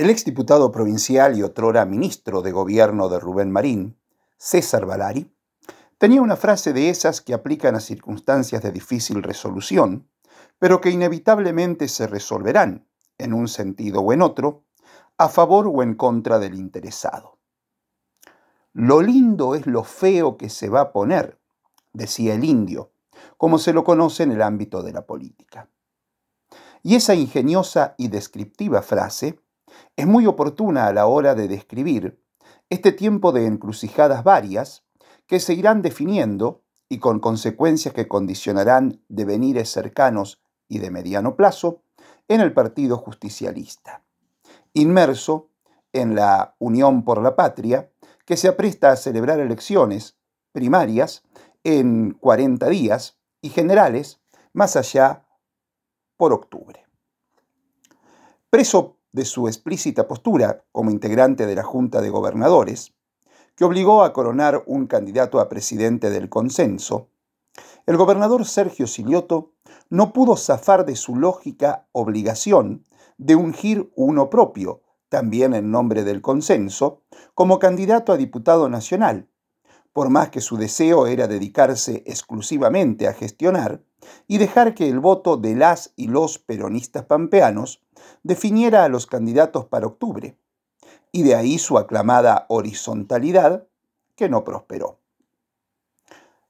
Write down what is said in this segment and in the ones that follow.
El exdiputado provincial y otrora ministro de gobierno de Rubén Marín, César Valari, tenía una frase de esas que aplican a circunstancias de difícil resolución, pero que inevitablemente se resolverán, en un sentido o en otro, a favor o en contra del interesado. Lo lindo es lo feo que se va a poner, decía el indio, como se lo conoce en el ámbito de la política. Y esa ingeniosa y descriptiva frase es muy oportuna a la hora de describir este tiempo de encrucijadas varias que se irán definiendo y con consecuencias que condicionarán devenires cercanos y de mediano plazo en el Partido Justicialista, inmerso en la Unión por la Patria, que se apresta a celebrar elecciones primarias en 40 días y generales más allá por octubre. Preso de su explícita postura como integrante de la Junta de Gobernadores, que obligó a coronar un candidato a presidente del consenso, el gobernador Sergio Silioto no pudo zafar de su lógica obligación de ungir uno propio, también en nombre del consenso, como candidato a diputado nacional, por más que su deseo era dedicarse exclusivamente a gestionar y dejar que el voto de las y los peronistas pampeanos definiera a los candidatos para octubre, y de ahí su aclamada horizontalidad, que no prosperó.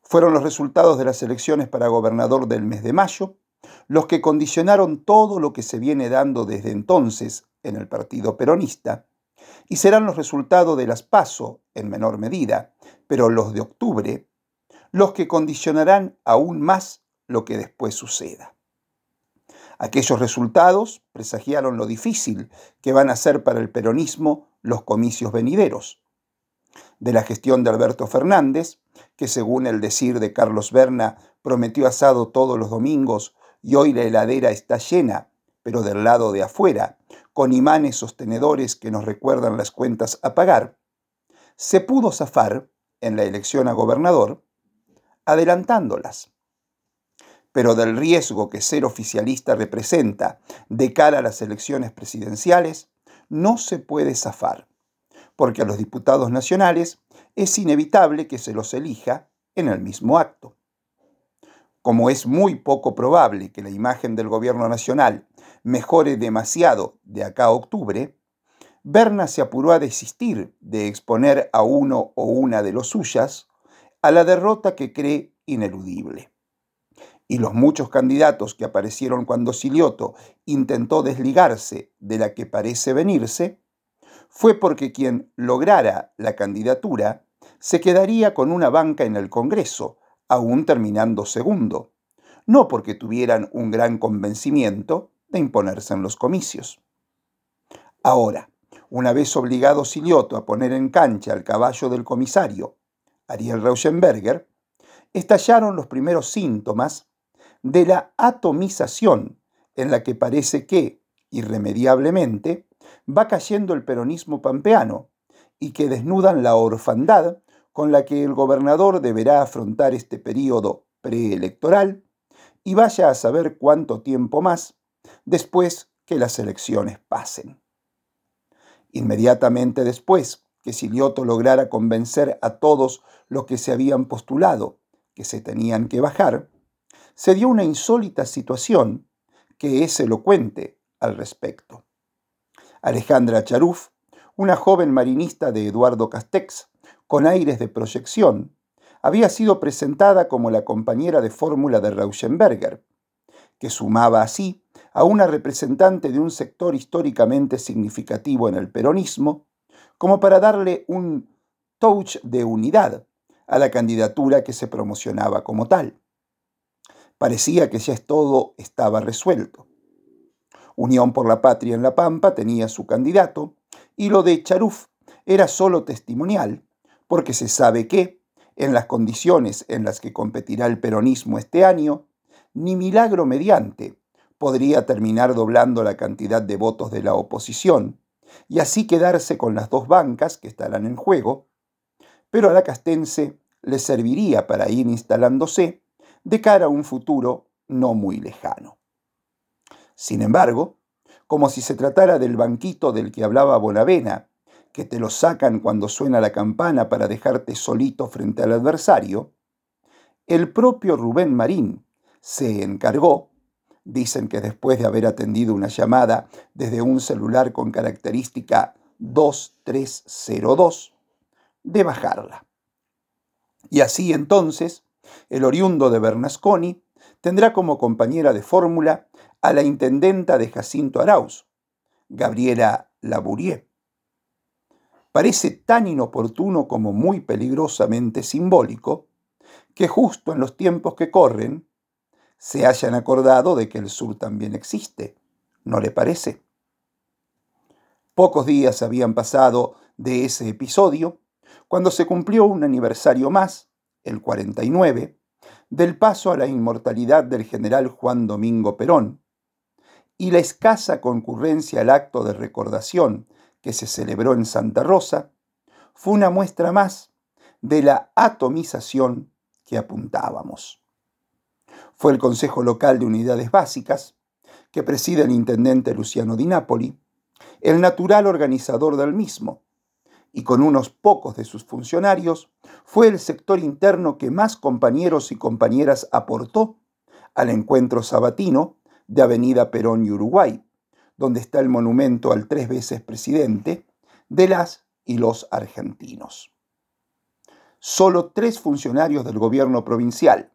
Fueron los resultados de las elecciones para gobernador del mes de mayo los que condicionaron todo lo que se viene dando desde entonces en el Partido Peronista, y serán los resultados de las PASO en menor medida, pero los de octubre, los que condicionarán aún más lo que después suceda. Aquellos resultados presagiaron lo difícil que van a ser para el peronismo los comicios venideros. De la gestión de Alberto Fernández, que según el decir de Carlos Berna prometió asado todos los domingos y hoy la heladera está llena, pero del lado de afuera, con imanes sostenedores que nos recuerdan las cuentas a pagar, se pudo zafar en la elección a gobernador adelantándolas pero del riesgo que ser oficialista representa de cara a las elecciones presidenciales, no se puede zafar, porque a los diputados nacionales es inevitable que se los elija en el mismo acto. Como es muy poco probable que la imagen del gobierno nacional mejore demasiado de acá a octubre, Berna se apuró a desistir de exponer a uno o una de los suyas a la derrota que cree ineludible. Y los muchos candidatos que aparecieron cuando Silioto intentó desligarse de la que parece venirse, fue porque quien lograra la candidatura se quedaría con una banca en el Congreso, aún terminando segundo, no porque tuvieran un gran convencimiento de imponerse en los comicios. Ahora, una vez obligado Silioto a poner en cancha al caballo del comisario, Ariel Rauschenberger, estallaron los primeros síntomas de la atomización en la que parece que, irremediablemente, va cayendo el peronismo pampeano y que desnudan la orfandad con la que el gobernador deberá afrontar este periodo preelectoral y vaya a saber cuánto tiempo más después que las elecciones pasen. Inmediatamente después que Silioto lograra convencer a todos los que se habían postulado que se tenían que bajar, se dio una insólita situación que es elocuente al respecto. Alejandra Charuf, una joven marinista de Eduardo Castex, con aires de proyección, había sido presentada como la compañera de fórmula de Rauschenberger, que sumaba así a una representante de un sector históricamente significativo en el peronismo, como para darle un touch de unidad a la candidatura que se promocionaba como tal. Parecía que ya todo estaba resuelto. Unión por la Patria en La Pampa tenía su candidato y lo de Charuf era solo testimonial, porque se sabe que, en las condiciones en las que competirá el peronismo este año, ni milagro mediante podría terminar doblando la cantidad de votos de la oposición y así quedarse con las dos bancas que estarán en juego, pero a la castense le serviría para ir instalándose de cara a un futuro no muy lejano. Sin embargo, como si se tratara del banquito del que hablaba Bonavena, que te lo sacan cuando suena la campana para dejarte solito frente al adversario, el propio Rubén Marín se encargó, dicen que después de haber atendido una llamada desde un celular con característica 2302, de bajarla. Y así entonces, el oriundo de Bernasconi tendrá como compañera de fórmula a la intendenta de Jacinto Arauz, Gabriela Labourier. Parece tan inoportuno como muy peligrosamente simbólico que justo en los tiempos que corren se hayan acordado de que el sur también existe, ¿no le parece? Pocos días habían pasado de ese episodio cuando se cumplió un aniversario más, el 49, del paso a la inmortalidad del general Juan Domingo Perón, y la escasa concurrencia al acto de recordación que se celebró en Santa Rosa fue una muestra más de la atomización que apuntábamos. Fue el Consejo Local de Unidades Básicas, que preside el intendente Luciano Di Napoli, el natural organizador del mismo, y con unos pocos de sus funcionarios, fue el sector interno que más compañeros y compañeras aportó al encuentro sabatino de Avenida Perón y Uruguay, donde está el monumento al tres veces presidente de las y los argentinos. Solo tres funcionarios del gobierno provincial,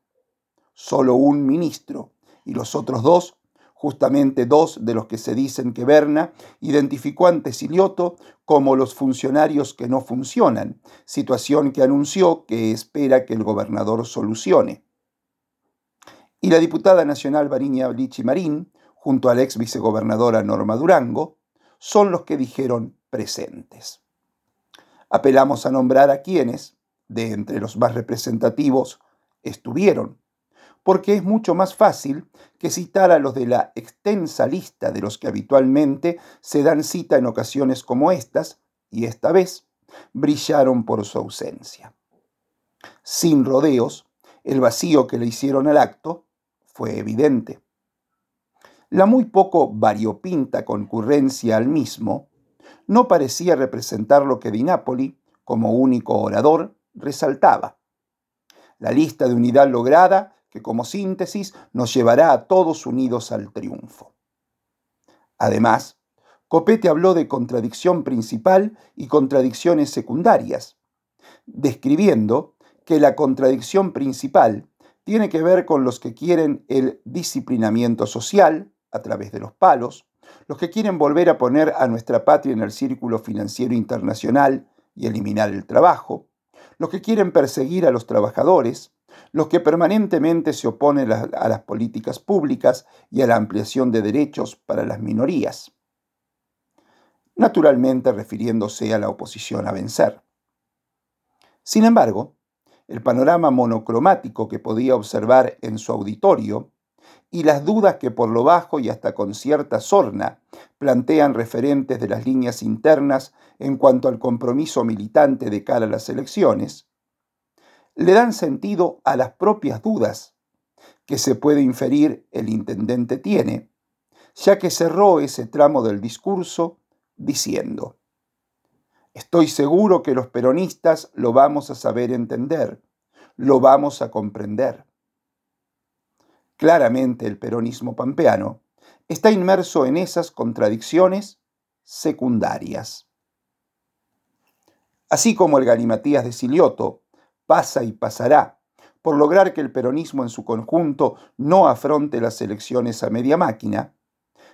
solo un ministro y los otros dos justamente dos de los que se dicen que Berna identificó ante Silioto como los funcionarios que no funcionan, situación que anunció que espera que el gobernador solucione. Y la diputada nacional Bariña Blichi Marín, junto a la ex vicegobernadora Norma Durango, son los que dijeron presentes. Apelamos a nombrar a quienes, de entre los más representativos, estuvieron porque es mucho más fácil que citar a los de la extensa lista de los que habitualmente se dan cita en ocasiones como estas, y esta vez brillaron por su ausencia. Sin rodeos, el vacío que le hicieron al acto fue evidente. La muy poco variopinta concurrencia al mismo no parecía representar lo que Di Napoli, como único orador, resaltaba. La lista de unidad lograda que como síntesis nos llevará a todos unidos al triunfo. Además, Copete habló de contradicción principal y contradicciones secundarias, describiendo que la contradicción principal tiene que ver con los que quieren el disciplinamiento social a través de los palos, los que quieren volver a poner a nuestra patria en el círculo financiero internacional y eliminar el trabajo, los que quieren perseguir a los trabajadores, los que permanentemente se oponen a las políticas públicas y a la ampliación de derechos para las minorías, naturalmente refiriéndose a la oposición a vencer. Sin embargo, el panorama monocromático que podía observar en su auditorio y las dudas que por lo bajo y hasta con cierta sorna plantean referentes de las líneas internas en cuanto al compromiso militante de cara a las elecciones, le dan sentido a las propias dudas que se puede inferir el intendente tiene, ya que cerró ese tramo del discurso diciendo, Estoy seguro que los peronistas lo vamos a saber entender, lo vamos a comprender. Claramente el peronismo pampeano está inmerso en esas contradicciones secundarias. Así como el galimatías de Silioto pasa y pasará por lograr que el peronismo en su conjunto no afronte las elecciones a media máquina,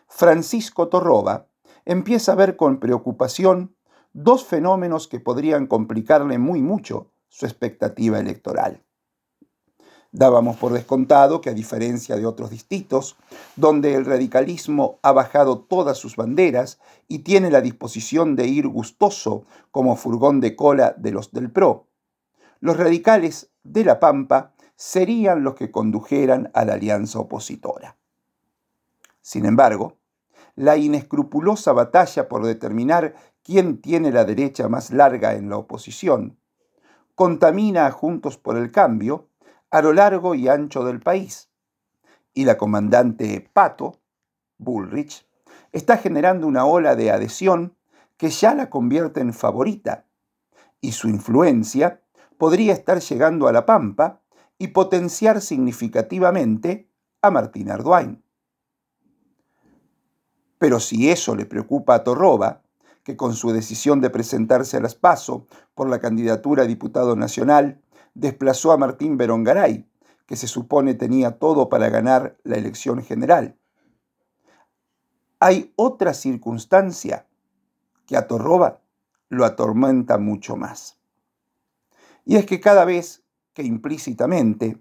Francisco Torroba empieza a ver con preocupación dos fenómenos que podrían complicarle muy mucho su expectativa electoral. Dábamos por descontado que a diferencia de otros distritos, donde el radicalismo ha bajado todas sus banderas y tiene la disposición de ir gustoso como furgón de cola de los del PRO, los radicales de La Pampa serían los que condujeran a la alianza opositora. Sin embargo, la inescrupulosa batalla por determinar quién tiene la derecha más larga en la oposición contamina a Juntos por el Cambio a lo largo y ancho del país. Y la comandante Pato, Bullrich, está generando una ola de adhesión que ya la convierte en favorita, y su influencia podría estar llegando a la Pampa y potenciar significativamente a Martín Arduin. Pero si eso le preocupa a Torroba, que con su decisión de presentarse a las PASO por la candidatura a diputado nacional, desplazó a Martín Berongaray, que se supone tenía todo para ganar la elección general. Hay otra circunstancia que a Torroba lo atormenta mucho más. Y es que cada vez que implícitamente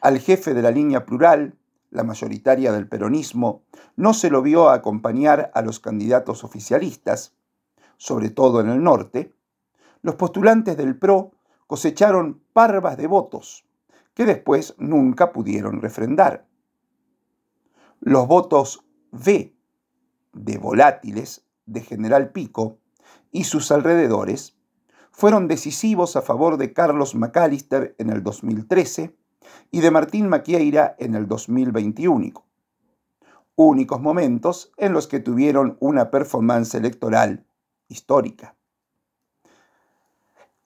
al jefe de la línea plural, la mayoritaria del peronismo, no se lo vio acompañar a los candidatos oficialistas, sobre todo en el norte, los postulantes del PRO cosecharon parvas de votos que después nunca pudieron refrendar. Los votos V de volátiles de General Pico y sus alrededores fueron decisivos a favor de Carlos McAllister en el 2013 y de Martín Maquieira en el 2021. Únicos momentos en los que tuvieron una performance electoral histórica.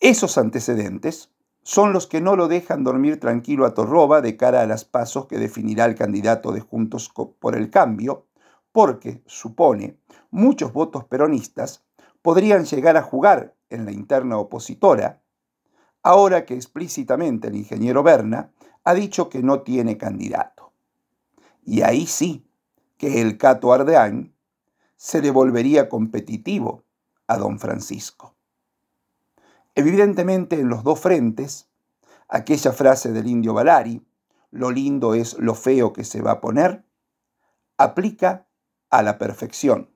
Esos antecedentes son los que no lo dejan dormir tranquilo a Torroba de cara a las pasos que definirá el candidato de Juntos por el Cambio, porque, supone, muchos votos peronistas podrían llegar a jugar en la interna opositora, ahora que explícitamente el ingeniero Berna ha dicho que no tiene candidato. Y ahí sí que el Cato Ardeán se devolvería competitivo a don Francisco. Evidentemente en los dos frentes, aquella frase del indio Valari, lo lindo es lo feo que se va a poner, aplica a la perfección.